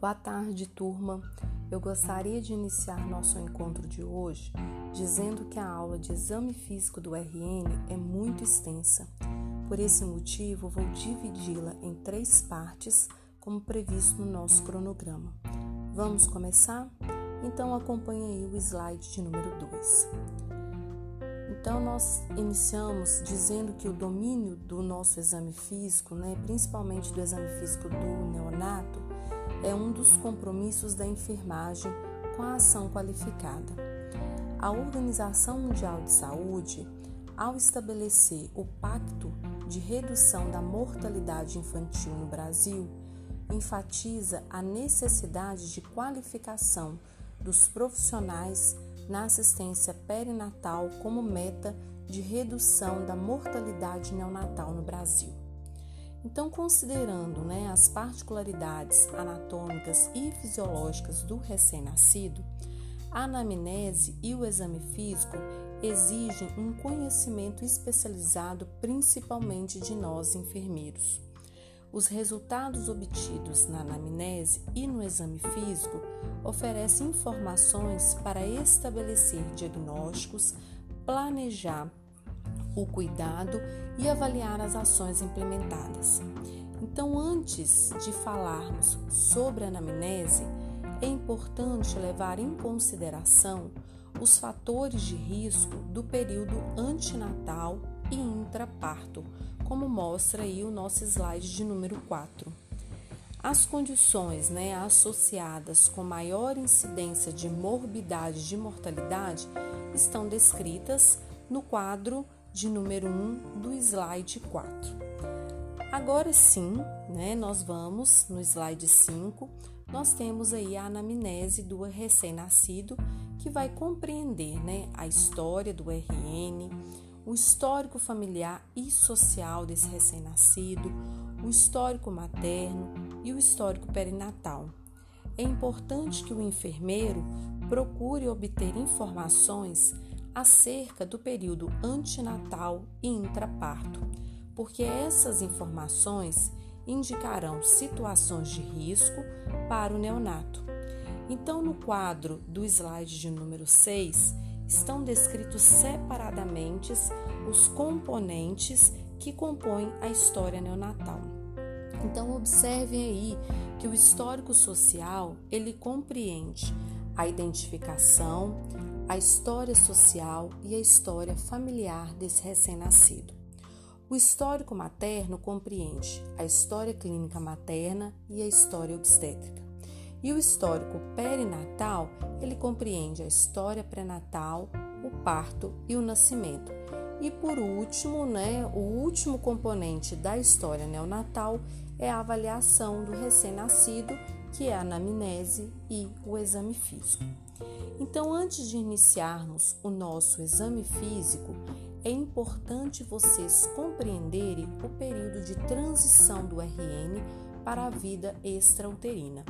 Boa tarde, turma. Eu gostaria de iniciar nosso encontro de hoje dizendo que a aula de exame físico do RN é muito extensa. Por esse motivo, vou dividi-la em três partes, como previsto no nosso cronograma. Vamos começar? Então acompanhe aí o slide de número 2. Então, nós iniciamos dizendo que o domínio do nosso exame físico, né, principalmente do exame físico do neonato, é um dos compromissos da enfermagem com a ação qualificada. A Organização Mundial de Saúde, ao estabelecer o Pacto de Redução da Mortalidade Infantil no Brasil, enfatiza a necessidade de qualificação dos profissionais na assistência perinatal como meta de redução da mortalidade neonatal no Brasil. Então, considerando né, as particularidades anatômicas e fisiológicas do recém-nascido, a anamnese e o exame físico exigem um conhecimento especializado principalmente de nós enfermeiros. Os resultados obtidos na anamnese e no exame físico oferecem informações para estabelecer diagnósticos, planejar o cuidado e avaliar as ações implementadas. Então, antes de falarmos sobre a anamnese, é importante levar em consideração os fatores de risco do período antinatal e intraparto, como mostra aí o nosso slide de número 4. As condições né, associadas com maior incidência de morbidade e de mortalidade estão descritas no quadro de número 1 do slide 4. Agora sim, né, nós vamos no slide 5, nós temos aí a anamnese do recém-nascido que vai compreender né, a história do RN, o histórico familiar e social desse recém-nascido, o histórico materno e o histórico perinatal. É importante que o enfermeiro procure obter informações acerca do período antinatal e intraparto, porque essas informações indicarão situações de risco para o neonato. Então, no quadro do slide de número 6, estão descritos separadamente os componentes que compõem a história neonatal. Então observem aí que o histórico social, ele compreende a identificação, a história social e a história familiar desse recém-nascido. O histórico materno compreende a história clínica materna e a história obstétrica. E o histórico perinatal, ele compreende a história pré-natal, o parto e o nascimento. E por último, né, o último componente da história neonatal é a avaliação do recém-nascido, que é a anamnese e o exame físico. Então, antes de iniciarmos o nosso exame físico, é importante vocês compreenderem o período de transição do RN para a vida extrauterina.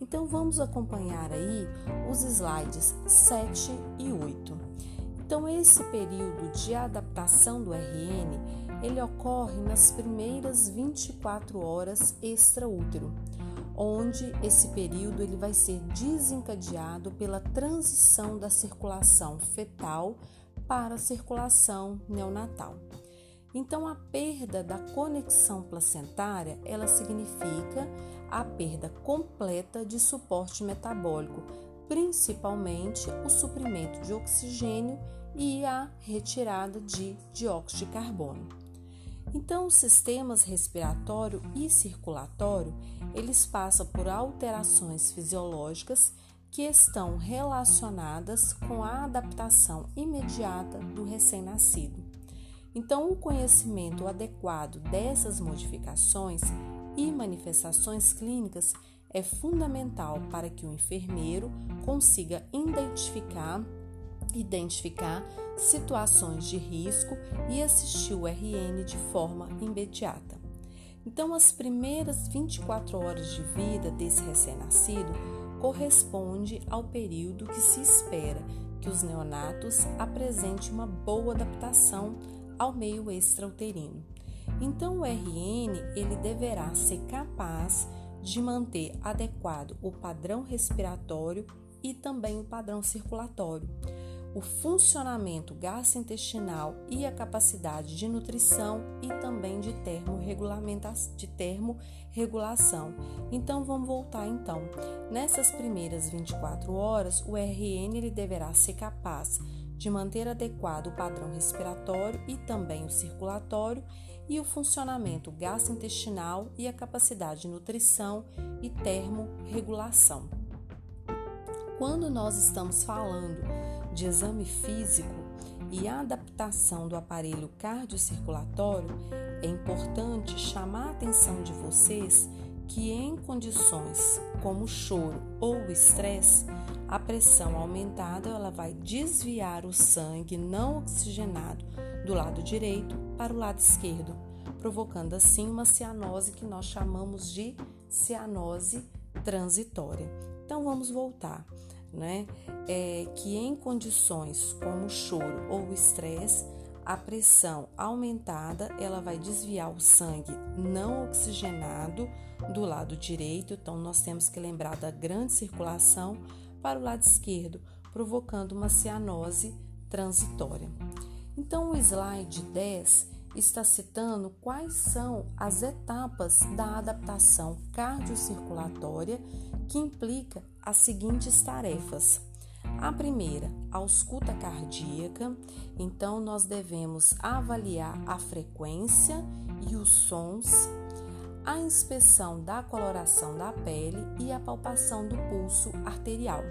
Então vamos acompanhar aí os slides 7 e 8. Então esse período de adaptação do RN, ele ocorre nas primeiras 24 horas extraútero, onde esse período ele vai ser desencadeado pela transição da circulação fetal para a circulação neonatal. Então, a perda da conexão placentária, ela significa a perda completa de suporte metabólico, principalmente o suprimento de oxigênio e a retirada de dióxido de carbono. Então, os sistemas respiratório e circulatório, eles passam por alterações fisiológicas que estão relacionadas com a adaptação imediata do recém-nascido. Então, o conhecimento adequado dessas modificações e manifestações clínicas é fundamental para que o enfermeiro consiga identificar identificar situações de risco e assistir o RN de forma imediata. Então, as primeiras 24 horas de vida desse recém-nascido corresponde ao período que se espera que os neonatos apresentem uma boa adaptação ao meio extrauterino. Então o RN ele deverá ser capaz de manter adequado o padrão respiratório e também o padrão circulatório, o funcionamento gastrointestinal e a capacidade de nutrição e também de termorregulação. De termorregulação. Então vamos voltar então. Nessas primeiras 24 horas, o RN ele deverá ser capaz de manter adequado o padrão respiratório e também o circulatório e o funcionamento gastrointestinal e a capacidade de nutrição e termorregulação. Quando nós estamos falando de exame físico e adaptação do aparelho cardiocirculatório, é importante chamar a atenção de vocês que em condições como choro ou estresse, a pressão aumentada ela vai desviar o sangue não oxigenado do lado direito para o lado esquerdo, provocando assim uma cianose que nós chamamos de cianose transitória. Então vamos voltar, né? É que em condições como choro ou estresse, a pressão aumentada ela vai desviar o sangue não oxigenado do lado direito, então nós temos que lembrar da grande circulação para o lado esquerdo, provocando uma cianose transitória. Então o slide 10 está citando quais são as etapas da adaptação cardiocirculatória que implica as seguintes tarefas. A primeira, a ausculta cardíaca. Então, nós devemos avaliar a frequência e os sons, a inspeção da coloração da pele e a palpação do pulso arterial.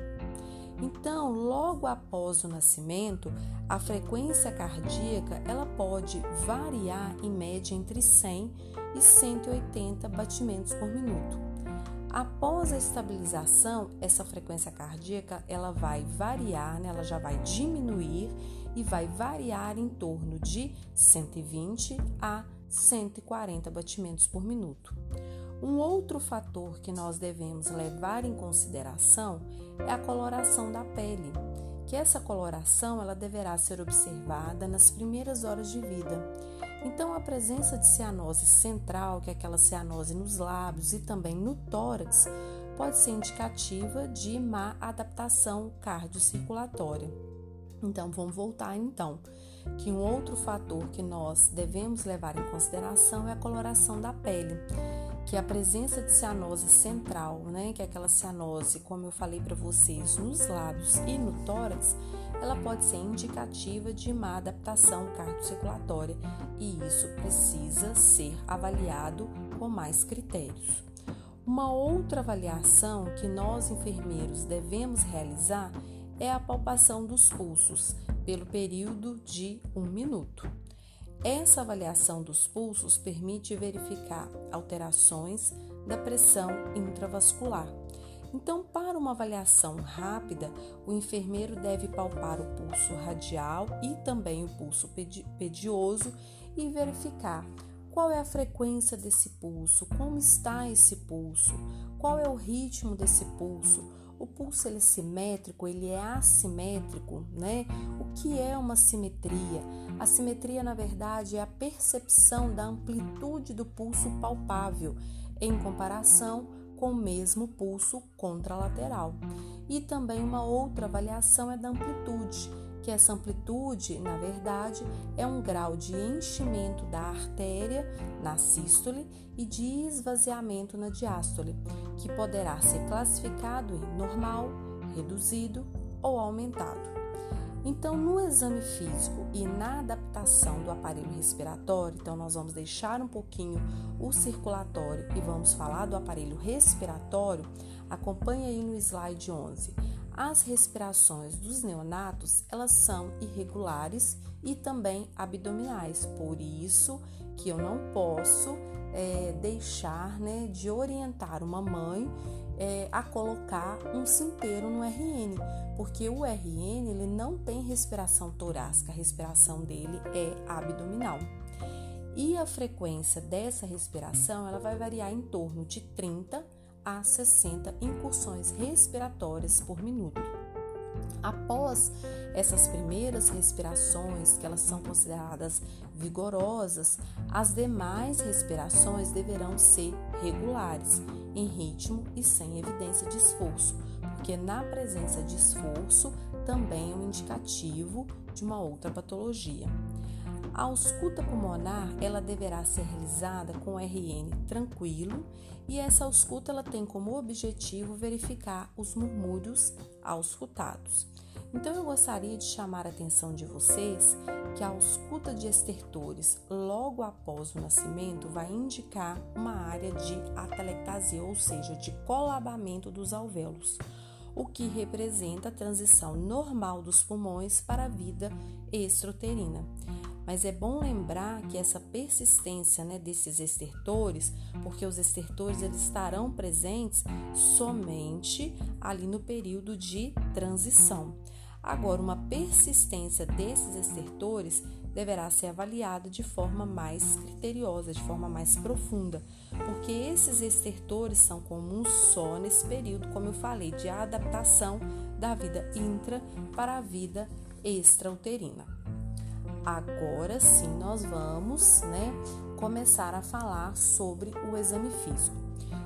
Então, logo após o nascimento, a frequência cardíaca ela pode variar em média entre 100 e 180 batimentos por minuto. Após a estabilização, essa frequência cardíaca ela vai variar, né? ela já vai diminuir e vai variar em torno de 120 a 140 batimentos por minuto. Um outro fator que nós devemos levar em consideração é a coloração da pele, que essa coloração ela deverá ser observada nas primeiras horas de vida. Então, a presença de cianose central, que é aquela cianose nos lábios e também no tórax, pode ser indicativa de má adaptação cardiocirculatória. Então, vamos voltar então, que um outro fator que nós devemos levar em consideração é a coloração da pele que a presença de cianose central, né, que é aquela cianose, como eu falei para vocês, nos lábios e no tórax, ela pode ser indicativa de má adaptação cardiocirculatória e isso precisa ser avaliado com mais critérios. Uma outra avaliação que nós enfermeiros devemos realizar é a palpação dos pulsos pelo período de um minuto. Essa avaliação dos pulsos permite verificar alterações da pressão intravascular. Então, para uma avaliação rápida, o enfermeiro deve palpar o pulso radial e também o pulso pedioso e verificar qual é a frequência desse pulso, como está esse pulso, qual é o ritmo desse pulso o pulso ele é simétrico, ele é assimétrico, né? O que é uma simetria? A simetria, na verdade, é a percepção da amplitude do pulso palpável em comparação com o mesmo pulso contralateral. E também uma outra avaliação é da amplitude, que essa amplitude, na verdade, é um grau de enchimento da artéria na sístole e de esvaziamento na diástole, que poderá ser classificado em normal, reduzido ou aumentado. Então, no exame físico e na adaptação do aparelho respiratório, então nós vamos deixar um pouquinho o circulatório e vamos falar do aparelho respiratório. Acompanhe aí no slide 11. As respirações dos neonatos, elas são irregulares e também abdominais, por isso que eu não posso é, deixar né, de orientar uma mãe é, a colocar um cinteiro no RN, porque o RN ele não tem respiração torácica, a respiração dele é abdominal. E a frequência dessa respiração ela vai variar em torno de 30 a 60 incursões respiratórias por minuto. Após essas primeiras respirações, que elas são consideradas vigorosas, as demais respirações deverão ser regulares, em ritmo e sem evidência de esforço, porque na presença de esforço também é um indicativo de uma outra patologia. A ausculta pulmonar, ela deverá ser realizada com RN tranquilo e essa ausculta ela tem como objetivo verificar os murmúrios auscultados. Então eu gostaria de chamar a atenção de vocês que a ausculta de estertores logo após o nascimento vai indicar uma área de atelectasia, ou seja, de colabamento dos alvéolos, o que representa a transição normal dos pulmões para a vida extrauterina. Mas é bom lembrar que essa persistência né, desses estertores, porque os estertores eles estarão presentes somente ali no período de transição. Agora, uma persistência desses estertores deverá ser avaliada de forma mais criteriosa, de forma mais profunda, porque esses estertores são comuns só nesse período, como eu falei, de adaptação da vida intra para a vida extrauterina. Agora sim nós vamos, né, começar a falar sobre o exame físico.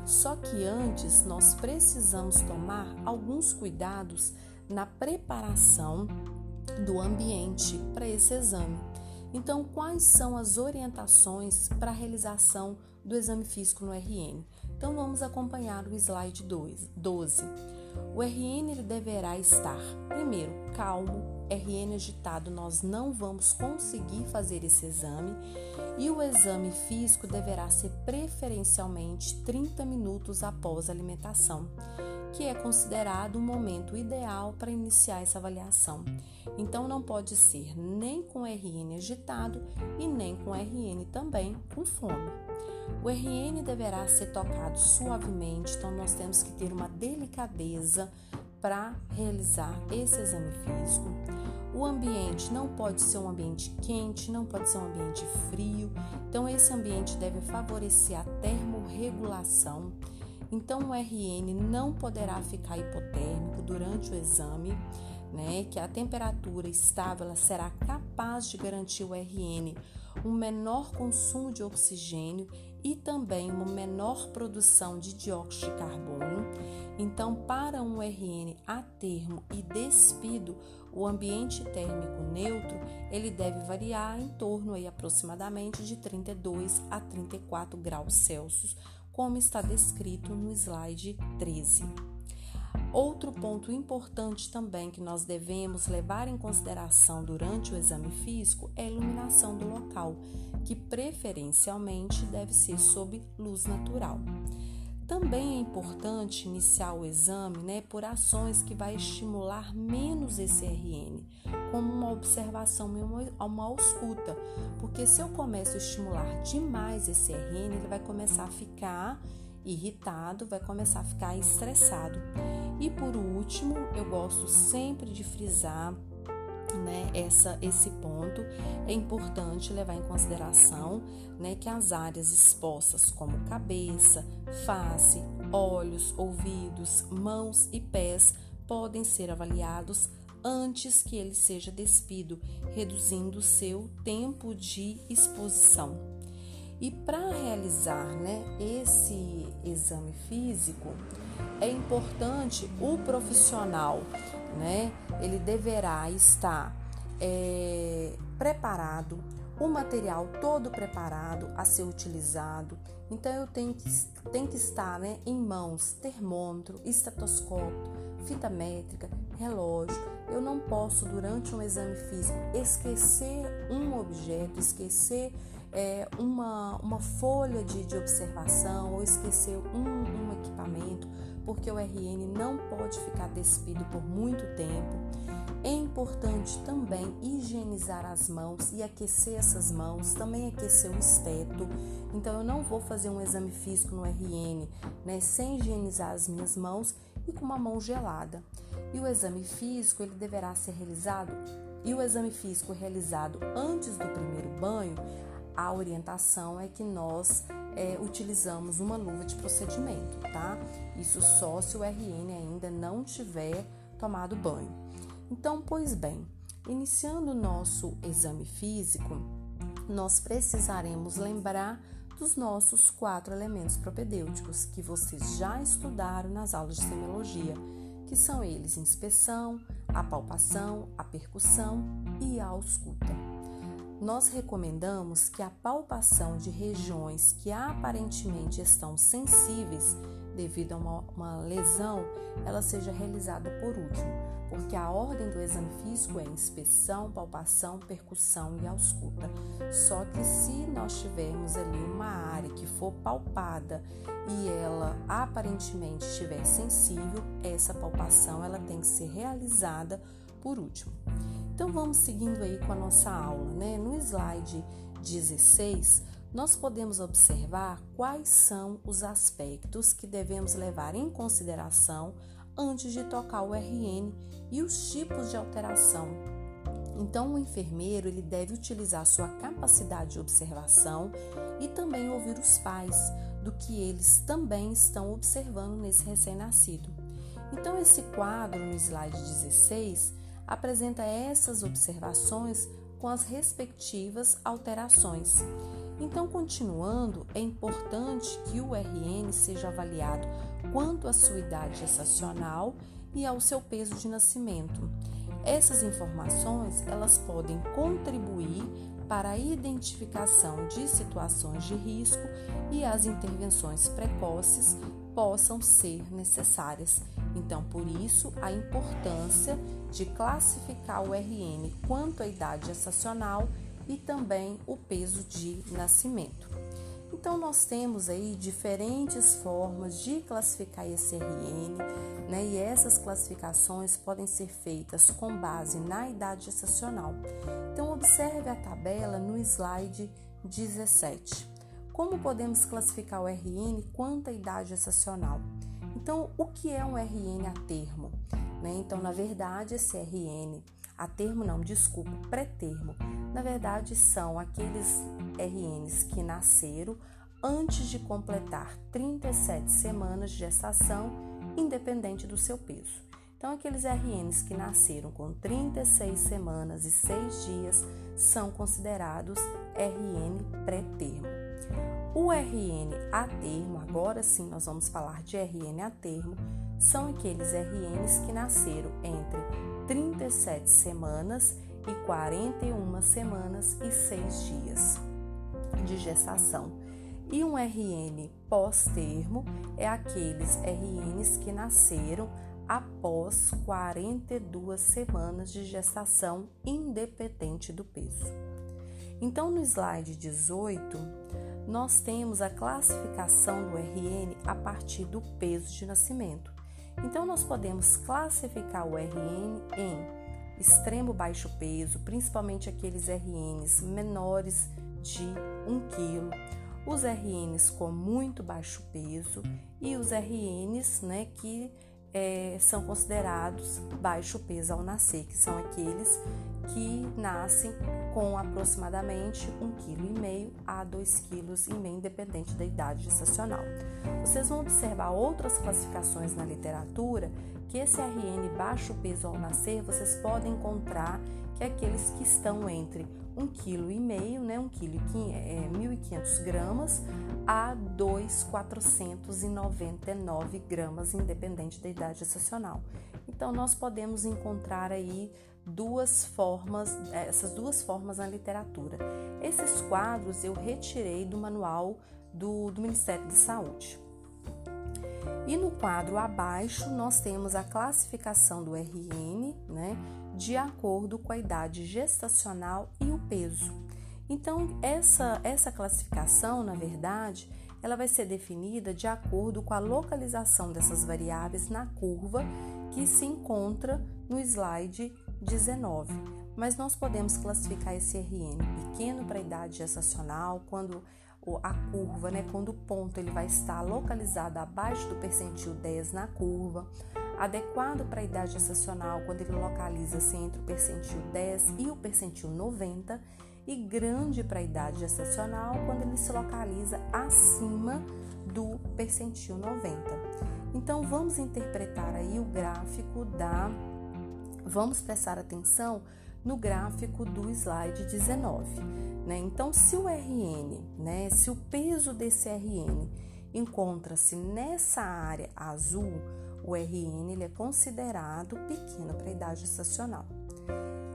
Só que antes nós precisamos tomar alguns cuidados na preparação do ambiente para esse exame. Então, quais são as orientações para a realização do exame físico no RN? Então, vamos acompanhar o slide 12. O RN ele deverá estar, primeiro, calmo, RN agitado, nós não vamos conseguir fazer esse exame e o exame físico deverá ser preferencialmente 30 minutos após a alimentação, que é considerado o momento ideal para iniciar essa avaliação. Então não pode ser nem com RN agitado e nem com RN também com fome. O RN deverá ser tocado suavemente, então nós temos que ter uma delicadeza para realizar esse exame físico. O ambiente não pode ser um ambiente quente, não pode ser um ambiente frio. Então, esse ambiente deve favorecer a termorregulação. Então, o RN não poderá ficar hipotérmico durante o exame, né? Que a temperatura estável será capaz de garantir o RN um menor consumo de oxigênio e também uma menor produção de dióxido de carbono. Então, para um RN a termo e despido, o ambiente térmico neutro ele deve variar em torno aí, aproximadamente de 32 a 34 graus Celsius, como está descrito no slide 13. Outro ponto importante também que nós devemos levar em consideração durante o exame físico é a iluminação do local, que preferencialmente deve ser sob luz natural. Também é importante iniciar o exame né, por ações que vai estimular menos esse RN, como uma observação e uma ausculta, porque se eu começo a estimular demais esse RN, ele vai começar a ficar irritado, vai começar a ficar estressado. E por último, eu gosto sempre de frisar né, essa, esse ponto, é importante levar em consideração né, que as áreas expostas, como cabeça, face, olhos, ouvidos, mãos e pés, podem ser avaliados antes que ele seja despido, reduzindo seu tempo de exposição. E para realizar né, esse exame físico, é importante o profissional né? Ele deverá estar é, preparado, o material todo preparado a ser utilizado. Então eu tenho que, tenho que estar né, em mãos termômetro, estetoscópio, fita métrica, relógio. Eu não posso, durante um exame físico, esquecer um objeto, esquecer é, uma, uma folha de, de observação ou esquecer um, um equipamento porque o RN não pode ficar despido por muito tempo. É importante também higienizar as mãos e aquecer essas mãos, também aquecer o esteto. Então eu não vou fazer um exame físico no RN, né, sem higienizar as minhas mãos e com uma mão gelada. E o exame físico ele deverá ser realizado e o exame físico realizado antes do primeiro banho, a orientação é que nós é, utilizamos uma luva de procedimento, tá? Isso só se o RN ainda não tiver tomado banho. Então, pois bem, iniciando o nosso exame físico, nós precisaremos lembrar dos nossos quatro elementos propedêuticos que vocês já estudaram nas aulas de semiologia, que são eles inspeção, a palpação, a percussão e a ausculta. Nós recomendamos que a palpação de regiões que aparentemente estão sensíveis devido a uma, uma lesão, ela seja realizada por último, porque a ordem do exame físico é inspeção, palpação, percussão e ausculta. Só que se nós tivermos ali uma área que for palpada e ela aparentemente estiver sensível, essa palpação ela tem que ser realizada por último. Então vamos seguindo aí com a nossa aula, né? No slide 16, nós podemos observar quais são os aspectos que devemos levar em consideração antes de tocar o RN e os tipos de alteração. Então, o enfermeiro ele deve utilizar sua capacidade de observação e também ouvir os pais do que eles também estão observando nesse recém-nascido. Então, esse quadro no slide 16 apresenta essas observações com as respectivas alterações. Então, continuando, é importante que o RN seja avaliado quanto à sua idade gestacional e ao seu peso de nascimento. Essas informações, elas podem contribuir para a identificação de situações de risco e as intervenções precoces possam ser necessárias. Então, por isso, a importância de classificar o RN quanto à idade gestacional e também o peso de nascimento. Então, nós temos aí diferentes formas de classificar esse RN, né? E essas classificações podem ser feitas com base na idade gestacional. Então, observe a tabela no slide 17. Como podemos classificar o RN quanto à idade gestacional? Então, o que é um RN a termo? Né? Então, na verdade, esse RN a termo não, desculpa, pré-termo. Na verdade, são aqueles RNs que nasceram antes de completar 37 semanas de gestação, independente do seu peso. Então, aqueles RNs que nasceram com 36 semanas e 6 dias são considerados RN pré-termo. O RN a termo, agora sim nós vamos falar de RN a termo, são aqueles RNs que nasceram entre 37 semanas e 41 semanas e 6 dias de gestação. E um RN pós-termo é aqueles RNs que nasceram após 42 semanas de gestação, independente do peso. Então, no slide 18, nós temos a classificação do RN a partir do peso de nascimento. Então, nós podemos classificar o RN em extremo baixo peso, principalmente aqueles RNs menores de 1 kg, os RNs com muito baixo peso e os RNs né, que é, são considerados baixo peso ao nascer, que são aqueles que nascem com aproximadamente 1,5 kg a 2,5 kg, independente da idade gestacional. Vocês vão observar outras classificações na literatura que esse RN baixo peso ao nascer vocês podem encontrar que é aqueles que estão entre 1,5 kg, né, 1 kg é 1.500 gramas a 2.499 gramas, independente da idade gestacional. Então, nós podemos encontrar aí duas formas, essas duas formas na literatura. Esses quadros eu retirei do manual do, do Ministério da Saúde. E no quadro abaixo nós temos a classificação do RN, né, de acordo com a idade gestacional e o peso. Então, essa, essa classificação, na verdade, ela vai ser definida de acordo com a localização dessas variáveis na curva que se encontra no slide 19. Mas nós podemos classificar esse RN pequeno para a idade gestacional, quando a curva, né, quando o ponto ele vai estar localizado abaixo do percentil 10 na curva, adequado para a idade gestacional, quando ele localiza-se entre o percentil 10 e o percentil 90, e grande para a idade gestacional quando ele se localiza acima do percentil 90. Então vamos interpretar aí o gráfico da Vamos prestar atenção no gráfico do slide 19. Né? Então, se o RN, né, se o peso desse RN encontra-se nessa área azul, o RN ele é considerado pequeno para a idade estacional.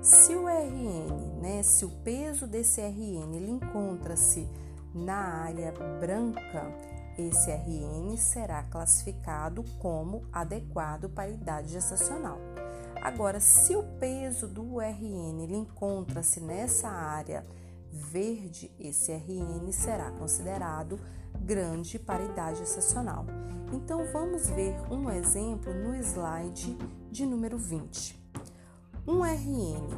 Se o RN, né, se o peso desse RN ele encontra-se na área branca, esse RN será classificado como adequado para a idade gestacional. Agora, se o peso do RN encontra-se nessa área verde, esse RN será considerado grande para idade gestacional. Então, vamos ver um exemplo no slide de número 20. Um RN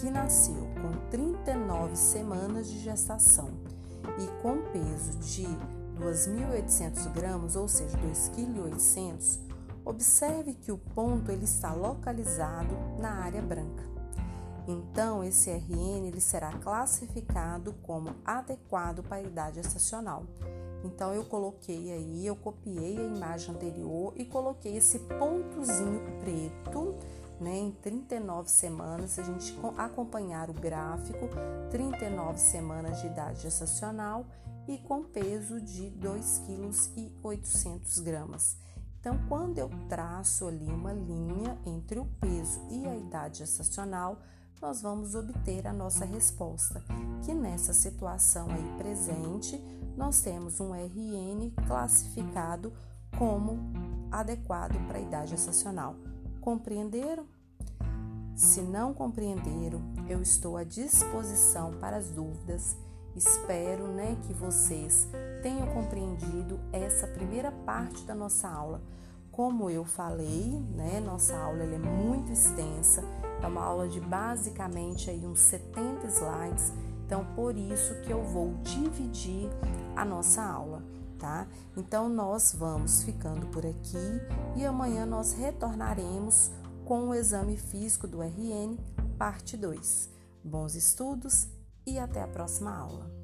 que nasceu com 39 semanas de gestação e com peso de 2.800 gramas, ou seja, 2,8 kg, observe que o ponto ele está localizado na área branca. Então, esse RN ele será classificado como adequado para a idade estacional. Então, eu coloquei aí, eu copiei a imagem anterior e coloquei esse pontozinho preto né, em 39 semanas, se a gente acompanhar o gráfico, 39 semanas de idade gestacional e com peso de 2,8 kg. Então, quando eu traço ali uma linha entre o peso e a idade gestacional, nós vamos obter a nossa resposta, que nessa situação aí presente, nós temos um RN classificado como adequado para a idade gestacional. Compreenderam? Se não compreenderam, eu estou à disposição para as dúvidas. Espero né, que vocês tenham compreendido essa primeira parte da nossa aula. Como eu falei, né, nossa aula é muito extensa, é uma aula de basicamente aí uns 70 slides, então por isso que eu vou dividir a nossa aula, tá? Então nós vamos ficando por aqui e amanhã nós retornaremos com o exame físico do RN, parte 2. Bons estudos e até a próxima aula.